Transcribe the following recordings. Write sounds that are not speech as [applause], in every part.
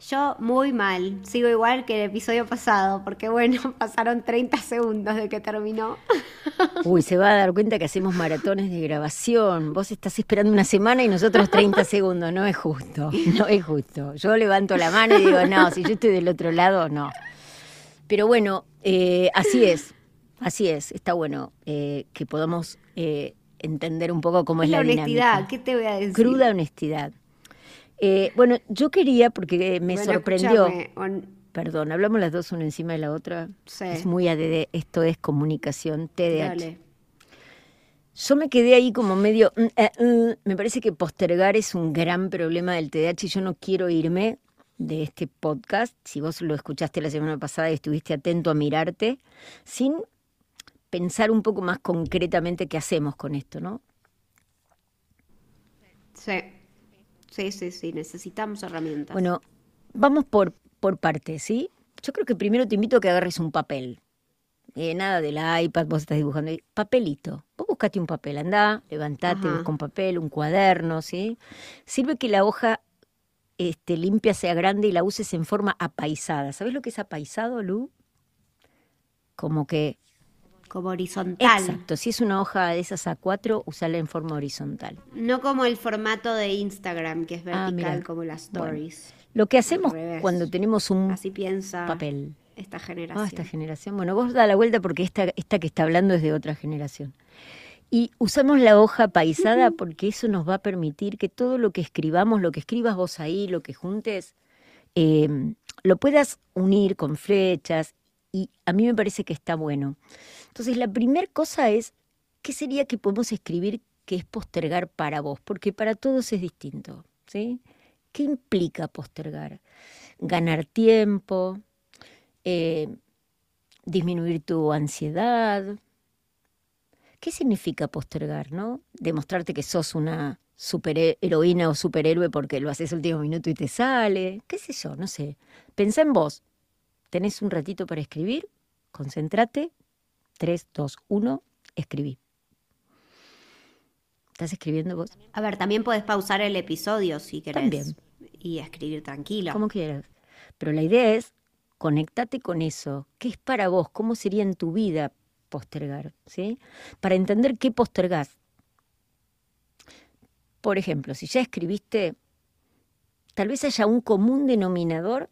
Yo muy mal, sigo igual que el episodio pasado, porque bueno, [laughs] pasaron 30 segundos de que terminó. [laughs] Uy, se va a dar cuenta que hacemos maratones de grabación. Vos estás esperando una semana y nosotros 30 [laughs] segundos. No es justo, no es justo. Yo levanto la mano y digo, no, si yo estoy del otro lado, no. Pero bueno, eh, así es, así es. Está bueno eh, que podamos eh, entender un poco cómo es la, la honestidad, ¿qué te voy a decir? Cruda honestidad. Eh, bueno, yo quería, porque me sorprendió. Perdón, hablamos las dos una encima de la otra. Es muy ADD, esto es comunicación, TDAH. Yo me quedé ahí como medio. Mm, eh, mm, me parece que postergar es un gran problema del TDAH y yo no quiero irme de este podcast, si vos lo escuchaste la semana pasada y estuviste atento a mirarte, sin pensar un poco más concretamente qué hacemos con esto, ¿no? Sí. Sí, sí, sí, necesitamos herramientas. Bueno, vamos por, por partes, ¿sí? Yo creo que primero te invito a que agarres un papel. Eh, nada del iPad, vos estás dibujando. Papelito. Vos buscate un papel, andá, levantate, busca un papel, un cuaderno, ¿sí? Sirve que la hoja este, limpia sea grande y la uses en forma apaisada. ¿Sabes lo que es apaisado, Lu? Como que como horizontal. Exacto, si es una hoja de esas A4, usala en forma horizontal. No como el formato de Instagram, que es ah, vertical como las stories. lo que hacemos cuando tenemos un Así piensa papel. Esta generación. Ah, esta generación. Bueno, vos da la vuelta porque esta, esta que está hablando es de otra generación. Y usamos la hoja paisada porque eso nos va a permitir que todo lo que escribamos, lo que escribas vos ahí, lo que juntes, eh, lo puedas unir con flechas y a mí me parece que está bueno. Entonces, la primera cosa es, ¿qué sería que podemos escribir que es postergar para vos? Porque para todos es distinto, ¿sí? ¿Qué implica postergar? Ganar tiempo, eh, disminuir tu ansiedad. ¿Qué significa postergar, no? Demostrarte que sos una superheroína o superhéroe porque lo haces el último minuto y te sale. ¿Qué sé yo? No sé. Pensá en vos tenés un ratito para escribir, concéntrate, 3, 2, 1, escribí. ¿Estás escribiendo vos? A ver, también podés pausar el episodio si querés. También. Y escribir tranquila. Como quieras. Pero la idea es, conectate con eso. ¿Qué es para vos? ¿Cómo sería en tu vida postergar? ¿sí? Para entender qué postergás. Por ejemplo, si ya escribiste, tal vez haya un común denominador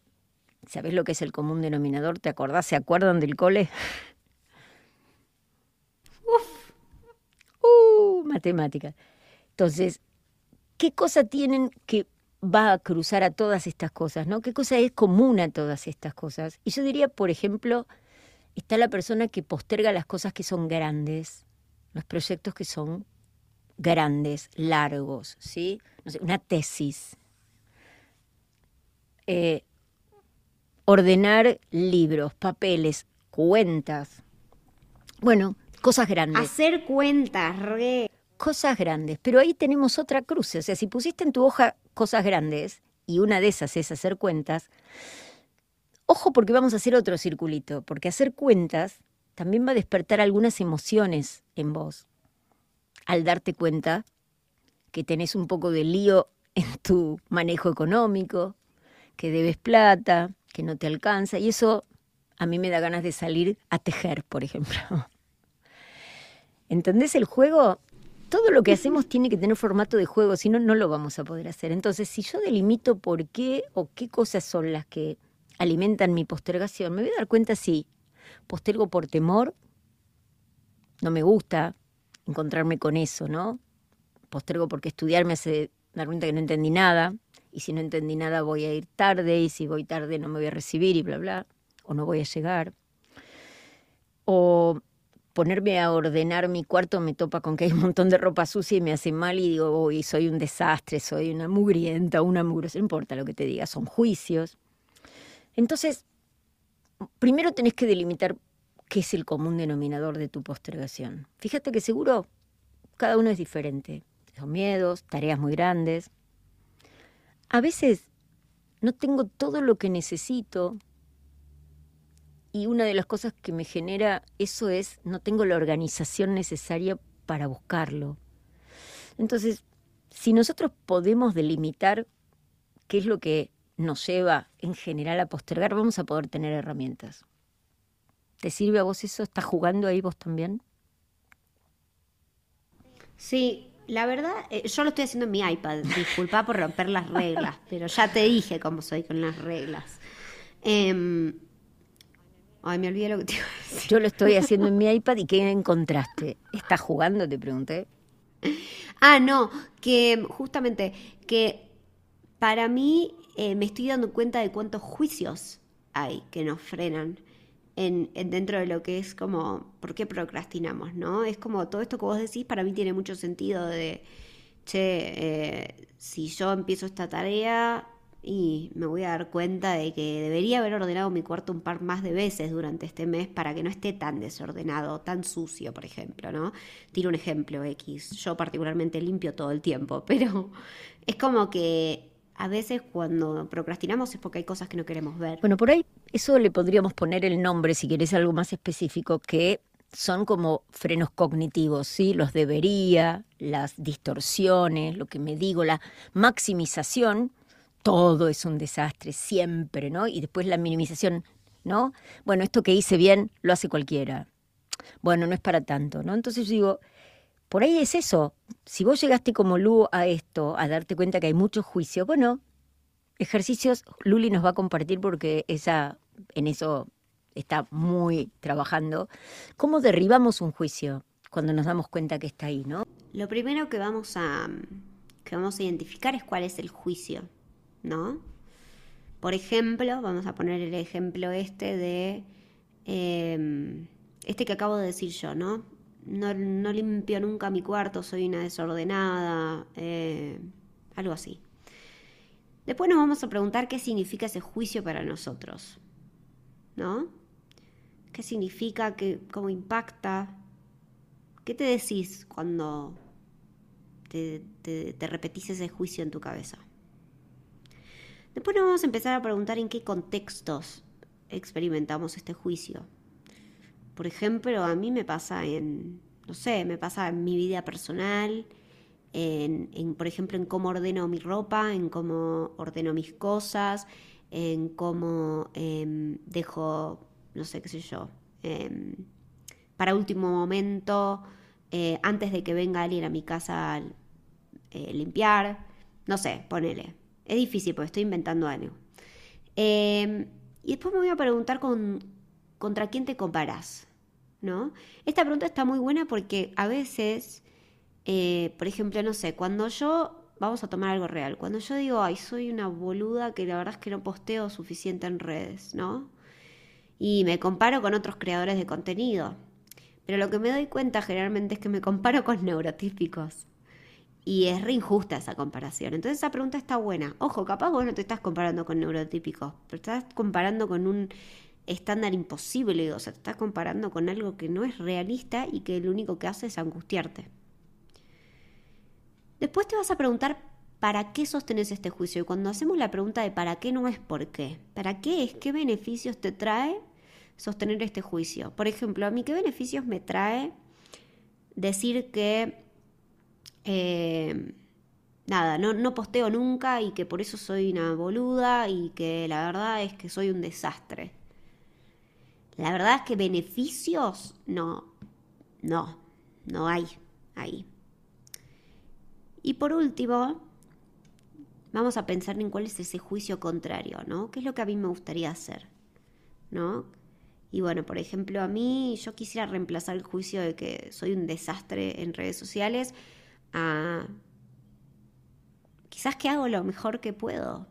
¿Sabés lo que es el común denominador? ¿Te acordás? ¿Se acuerdan del cole? [laughs] Uf. Uh, matemática. Entonces, ¿qué cosa tienen que va a cruzar a todas estas cosas, ¿no? ¿Qué cosa es común a todas estas cosas? Y yo diría, por ejemplo, está la persona que posterga las cosas que son grandes, los proyectos que son grandes, largos, ¿sí? No sé, una tesis. Eh, ordenar libros, papeles, cuentas. Bueno, cosas grandes. Hacer cuentas, re. Cosas grandes. Pero ahí tenemos otra cruz. O sea, si pusiste en tu hoja cosas grandes, y una de esas es hacer cuentas, ojo porque vamos a hacer otro circulito, porque hacer cuentas también va a despertar algunas emociones en vos. Al darte cuenta que tenés un poco de lío en tu manejo económico, que debes plata, que no te alcanza, y eso a mí me da ganas de salir a tejer, por ejemplo. [laughs] ¿Entendés el juego? Todo lo que hacemos tiene que tener formato de juego, si no, no lo vamos a poder hacer. Entonces, si yo delimito por qué o qué cosas son las que alimentan mi postergación, me voy a dar cuenta si postergo por temor, no me gusta encontrarme con eso, ¿no? Postergo porque estudiar me hace dar cuenta que no entendí nada, y si no entendí nada voy a ir tarde, y si voy tarde no me voy a recibir y bla, bla, o no voy a llegar. O ponerme a ordenar mi cuarto me topa con que hay un montón de ropa sucia y me hace mal y digo, uy, soy un desastre, soy una mugrienta, una mugrosa, no importa lo que te diga, son juicios. Entonces, primero tenés que delimitar qué es el común denominador de tu postergación. Fíjate que seguro cada uno es diferente. Son miedos, tareas muy grandes. A veces no tengo todo lo que necesito y una de las cosas que me genera eso es no tengo la organización necesaria para buscarlo. Entonces, si nosotros podemos delimitar qué es lo que nos lleva en general a postergar, vamos a poder tener herramientas. ¿Te sirve a vos eso? ¿Estás jugando ahí vos también? Sí, la verdad, eh, yo lo estoy haciendo en mi iPad. Disculpa por romper las reglas, pero ya te dije cómo soy con las reglas. Em, ay, me olvidé lo que te iba a decir. Yo lo estoy haciendo en mi iPad y ¿qué encontraste? ¿Estás jugando? Te pregunté. Ah, no, que justamente que para mí eh, me estoy dando cuenta de cuántos juicios hay que nos frenan en, dentro de lo que es como, ¿por qué procrastinamos? ¿no? Es como todo esto que vos decís para mí tiene mucho sentido de, che, eh, si yo empiezo esta tarea y me voy a dar cuenta de que debería haber ordenado mi cuarto un par más de veces durante este mes para que no esté tan desordenado, tan sucio, por ejemplo, ¿no? Tiro un ejemplo X. Yo particularmente limpio todo el tiempo, [laughs] pero es como que a veces cuando procrastinamos es porque hay cosas que no queremos ver. Bueno, por ahí eso le podríamos poner el nombre, si querés algo más específico, que son como frenos cognitivos, ¿sí? Los debería, las distorsiones, lo que me digo, la maximización, todo es un desastre, siempre, ¿no? Y después la minimización, ¿no? Bueno, esto que hice bien lo hace cualquiera. Bueno, no es para tanto, ¿no? Entonces digo, por ahí es eso. Si vos llegaste como Lu a esto, a darte cuenta que hay muchos juicios, bueno, ejercicios Luli nos va a compartir porque ella en eso está muy trabajando. ¿Cómo derribamos un juicio cuando nos damos cuenta que está ahí, no? Lo primero que vamos a que vamos a identificar es cuál es el juicio, ¿no? Por ejemplo, vamos a poner el ejemplo este de em, este que acabo de decir yo, ¿no? no, limpio nunca mi cuarto, soy una desordenada, eh, algo así. Después nos vamos a preguntar qué significa ese juicio para nosotros, ¿no? ¿Qué significa? Qué, ¿Cómo impacta? ¿Qué te decís cuando te, te repetís ese juicio en tu cabeza? Después nos vamos a empezar a preguntar en qué contextos experimentamos este juicio. Por ejemplo, a mí me pasa en, no sé, me pasa en mi vida personal, en, por ejemplo, en cómo ordeno mi ropa, en cómo ordeno mis cosas, en cómo em, dejo, no sé qué sé yo, em, para último momento, eh, antes de que venga alguien a mi casa a eh, limpiar, no sé, ponele. Es difícil porque estoy inventando algo. Em, y después me voy a preguntar con, contra quién te comparas. ¿no? Esta pregunta está muy buena porque a veces, eh, por ejemplo, no sé, cuando yo, vamos a tomar algo real, cuando yo digo, ay, soy una boluda que la verdad es que no posteo suficiente en redes, ¿no? Y me comparo con otros creadores de contenido. Pero lo que me doy cuenta generalmente es que me comparo con neurotípicos. Y es re injusta esa comparación. Entonces esa pregunta está buena. Ojo, capaz vos no te estás comparando con neurotípicos, pero estás comparando con un estándar imposible, o sea, te estás comparando con algo que no es realista y que lo único que hace es angustiarte. Después te vas a preguntar para qué sostenes este juicio. Y cuando hacemos la pregunta de para qué no es por qué, ¿para qué es? ¿Qué beneficios te trae sostener este juicio? Por ejemplo, a mí, ¿qué beneficios me trae decir que... Eh, nada, no, no posteo nunca y que por eso soy una boluda y que la verdad es que soy un desastre. La verdad es que beneficios no, no, no hay ahí. Y por último, vamos a pensar en cuál es ese juicio contrario, ¿no? ¿Qué es lo que a mí me gustaría hacer? ¿No? Y bueno, por ejemplo, a mí yo quisiera reemplazar el juicio de que soy un desastre en redes sociales a quizás que hago lo mejor que puedo.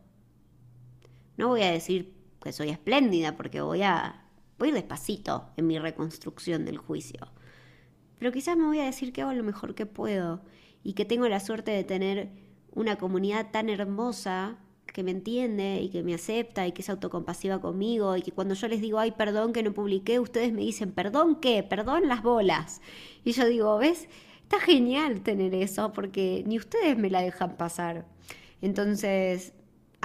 No voy a decir que soy espléndida porque voy a voy a ir despacito en mi reconstrucción del juicio. Pero quizás me voy a decir que hago lo mejor que puedo y que tengo la suerte de tener una comunidad tan hermosa que me entiende y que me acepta y que es autocompasiva conmigo y que cuando yo les digo, ay, perdón que no publiqué, ustedes me dicen, perdón qué, perdón las bolas. Y yo digo, ¿ves? Está genial tener eso porque ni ustedes me la dejan pasar. Entonces,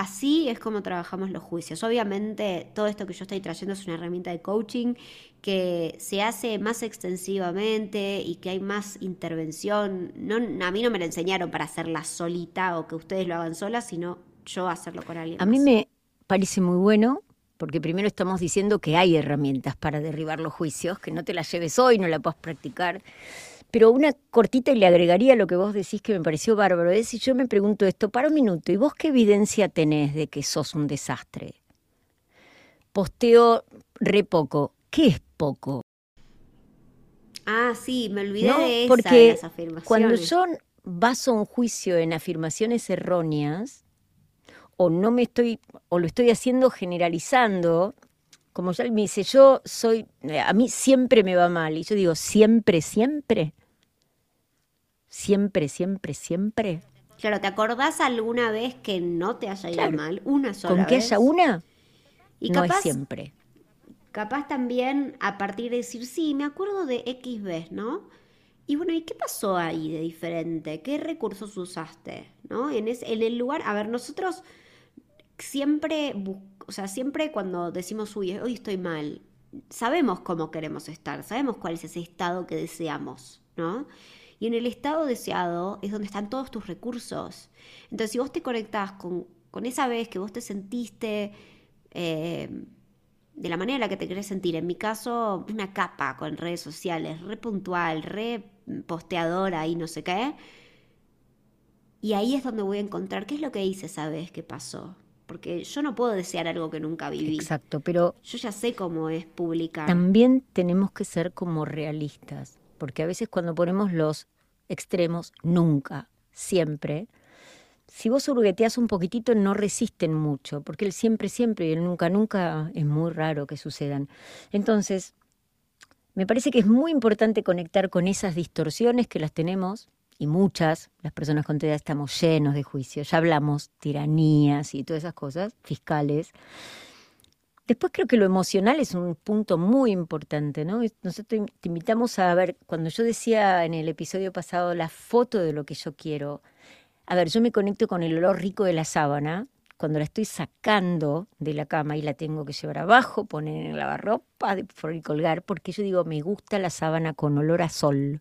Así es como trabajamos los juicios. Obviamente todo esto que yo estoy trayendo es una herramienta de coaching que se hace más extensivamente y que hay más intervención. No, a mí no me la enseñaron para hacerla solita o que ustedes lo hagan sola, sino yo hacerlo con alguien. A mí me parece muy bueno porque primero estamos diciendo que hay herramientas para derribar los juicios, que no te las lleves hoy, no la puedas practicar. Pero una cortita y le agregaría lo que vos decís que me pareció bárbaro. Es si yo me pregunto esto, para un minuto, ¿y vos qué evidencia tenés de que sos un desastre? Posteo re poco. ¿Qué es poco? Ah, sí, me olvidé de, porque las afirmaciones. Cuando yo baso un juicio en afirmaciones erróneas, o no me estoy, o lo estoy haciendo generalizando, como ya me dice, yo soy, a mí siempre me va mal. Y yo digo, siempre, siempre. Siempre, siempre, siempre. Claro, ¿te acordás alguna vez que no te haya ido mal? Una sola vez. ¿Con que haya una? Y no es siempre. Capaz también a partir de decir, sí, me acuerdo de X vez, ¿no? Y bueno, ¿y qué pasó ahí de diferente? ¿Qué recursos usaste? ¿No? En, en el lugar, a ver, nosotros siempre, o sea, siempre cuando decimos, uy, hoy estoy mal, sabemos cómo queremos estar, sabemos cuál es ese estado que deseamos, ¿no? Y en el estado deseado es donde están todos tus recursos. Entonces, si vos te conectás con, esa vez que vos te sentiste eh, de la manera en la que te querés sentir, en mi caso, una capa con redes sociales, re puntual, re posteadora y no sé qué, y ahí es donde voy a encontrar qué es lo que hice esa vez que pasó. Porque yo no puedo desear algo que nunca viví. Exacto, pero... Yo ya sé cómo es publicar. También tenemos que ser como realistas porque a veces cuando ponemos los extremos, nunca, siempre, si vos hurgueteas un poquitito no resisten mucho, porque el siempre, siempre y el nunca, nunca es muy raro que sucedan. Entonces, me parece que es muy importante conectar con esas distorsiones que las tenemos, y muchas, las personas con estamos llenos de juicios, ya hablamos tiranías y todas esas cosas, fiscales, Después creo que lo emocional es un punto muy importante, ¿no? Nosotros te invitamos a ver, cuando yo decía en el episodio pasado la foto de lo que yo quiero, a ver, yo me conecto con el olor rico de la sábana, cuando la estoy sacando de la cama y la tengo que llevar abajo, poner en el lavarropa y colgar, porque yo digo, me gusta la sábana con olor a sol.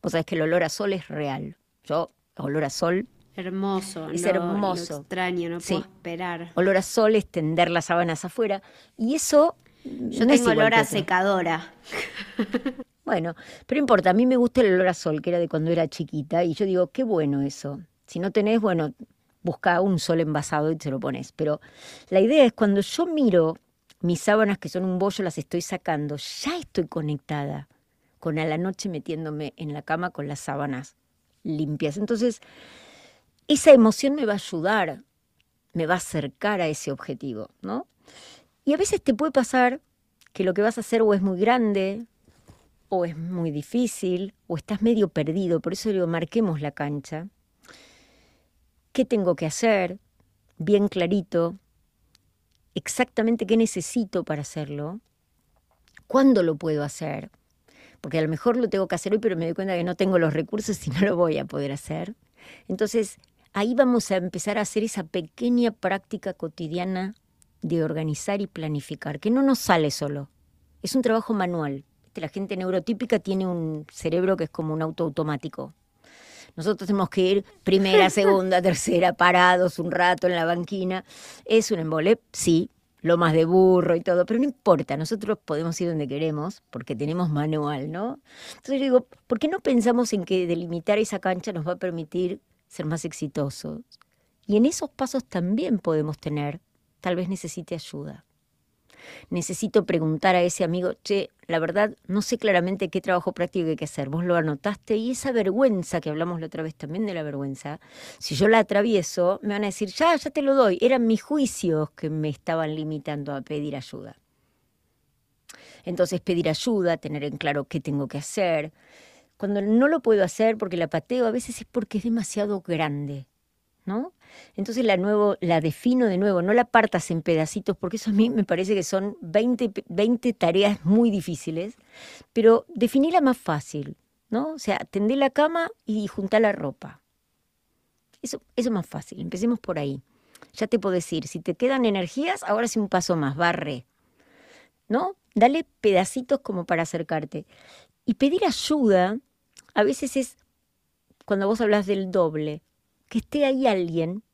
Vos sabés que el olor a sol es real. Yo, olor a sol, Hermoso, es hermoso. extraño, no puedo esperar. Olor a sol, extender las sábanas afuera. Y eso. Yo tengo olor a secadora. [laughs] [laughs] bueno, pero importa, a mí me gusta el olor a sol, que era de cuando era chiquita, y yo digo, qué bueno eso. Si no tenés, bueno, busca un sol envasado y te lo pones. Pero la idea es cuando yo miro mis sábanas que son un bollo, las estoy sacando, ya estoy conectada con a la noche metiéndome en la cama con las sábanas limpias. Entonces, esa emoción me va a ayudar, me va a acercar a ese objetivo, ¿no? Y a veces te puede pasar que lo que vas a hacer o es muy grande, o es muy difícil, o estás medio perdido, por eso digo, marquemos la cancha. ¿Qué tengo que hacer? Bien clarito, exactamente qué necesito para hacerlo, cuándo lo puedo hacer, porque a lo mejor lo tengo que hacer hoy, pero me doy cuenta que no tengo los recursos y no lo voy a poder hacer. Entonces, ahí vamos a empezar a hacer esa pequeña práctica cotidiana de organizar y planificar, que no nos sale solo, es un trabajo manual. La gente neurotípica tiene un cerebro que es como un auto automático. Nosotros tenemos que ir primera, [laughs] segunda, tercera, parados un rato en la banquina. ¿Es un embole? Sí, lo más de burro y todo, pero no importa, nosotros podemos ir donde queremos porque tenemos manual, ¿no? Entonces yo digo, ¿por qué no pensamos en que delimitar esa cancha nos va a permitir ser más exitosos. Y en esos pasos también podemos tener, tal vez necesite ayuda. Necesito preguntar a ese amigo, che, la verdad no sé claramente qué trabajo práctico hay que hacer. Vos lo anotaste y esa vergüenza que hablamos la otra vez también de la vergüenza, si yo la atravieso, me van a decir, ya, ya te lo doy. Eran mis juicios que me estaban limitando a pedir ayuda. Entonces pedir ayuda, tener en claro qué tengo que hacer, cuando no lo puedo hacer porque la pateo, a veces es porque es demasiado grande. ¿no? Entonces la, nuevo, la defino de nuevo, no la partas en pedacitos, porque eso a mí me parece que son 20, 20 tareas muy difíciles, pero definila más fácil, ¿no? O sea, tendé la cama y juntar la ropa. Eso, eso es más fácil, empecemos por ahí. Ya te puedo decir, si te quedan energías, ahora sí un paso más, barre. ¿No? Dale pedacitos como para acercarte. Y pedir ayuda, a veces es, cuando vos hablas del doble, que esté ahí alguien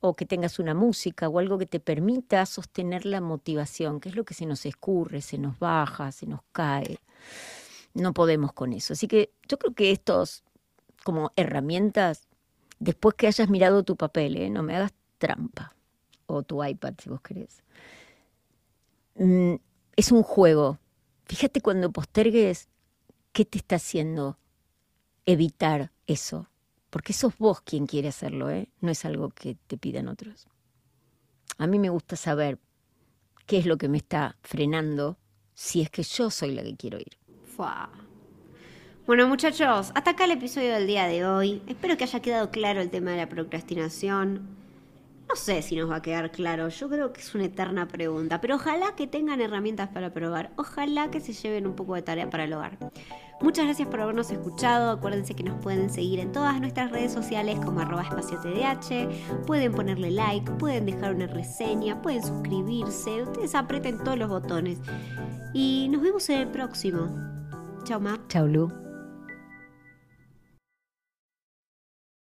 o que tengas una música o algo que te permita sostener la motivación, que es lo que se nos escurre, se nos baja, se nos cae. No podemos con eso. Así que yo creo que estos como herramientas, después que hayas mirado tu papel, ¿eh? no me hagas trampa, o tu iPad si vos querés, mm, es un juego. Fíjate cuando postergues, ¿qué te está haciendo evitar eso? porque sos vos quien quiere hacerlo, ¿eh? no es algo que te pidan otros. A mí me gusta saber qué es lo que me está frenando si es que yo soy la que quiero ir. Bueno muchachos, hasta acá el episodio del día de hoy. Espero que haya quedado claro el tema de la procrastinación. No sé si nos va a quedar claro, yo creo que es una eterna pregunta, pero ojalá que tengan herramientas para probar, ojalá que se lleven un poco de tarea para el hogar. Muchas gracias por habernos escuchado, acuérdense que nos pueden seguir en todas nuestras redes sociales como arroba espacio TDH, pueden ponerle like, pueden dejar una reseña, pueden suscribirse, ustedes aprieten todos los botones y nos vemos en el próximo. Chao Ma. Chao Lu.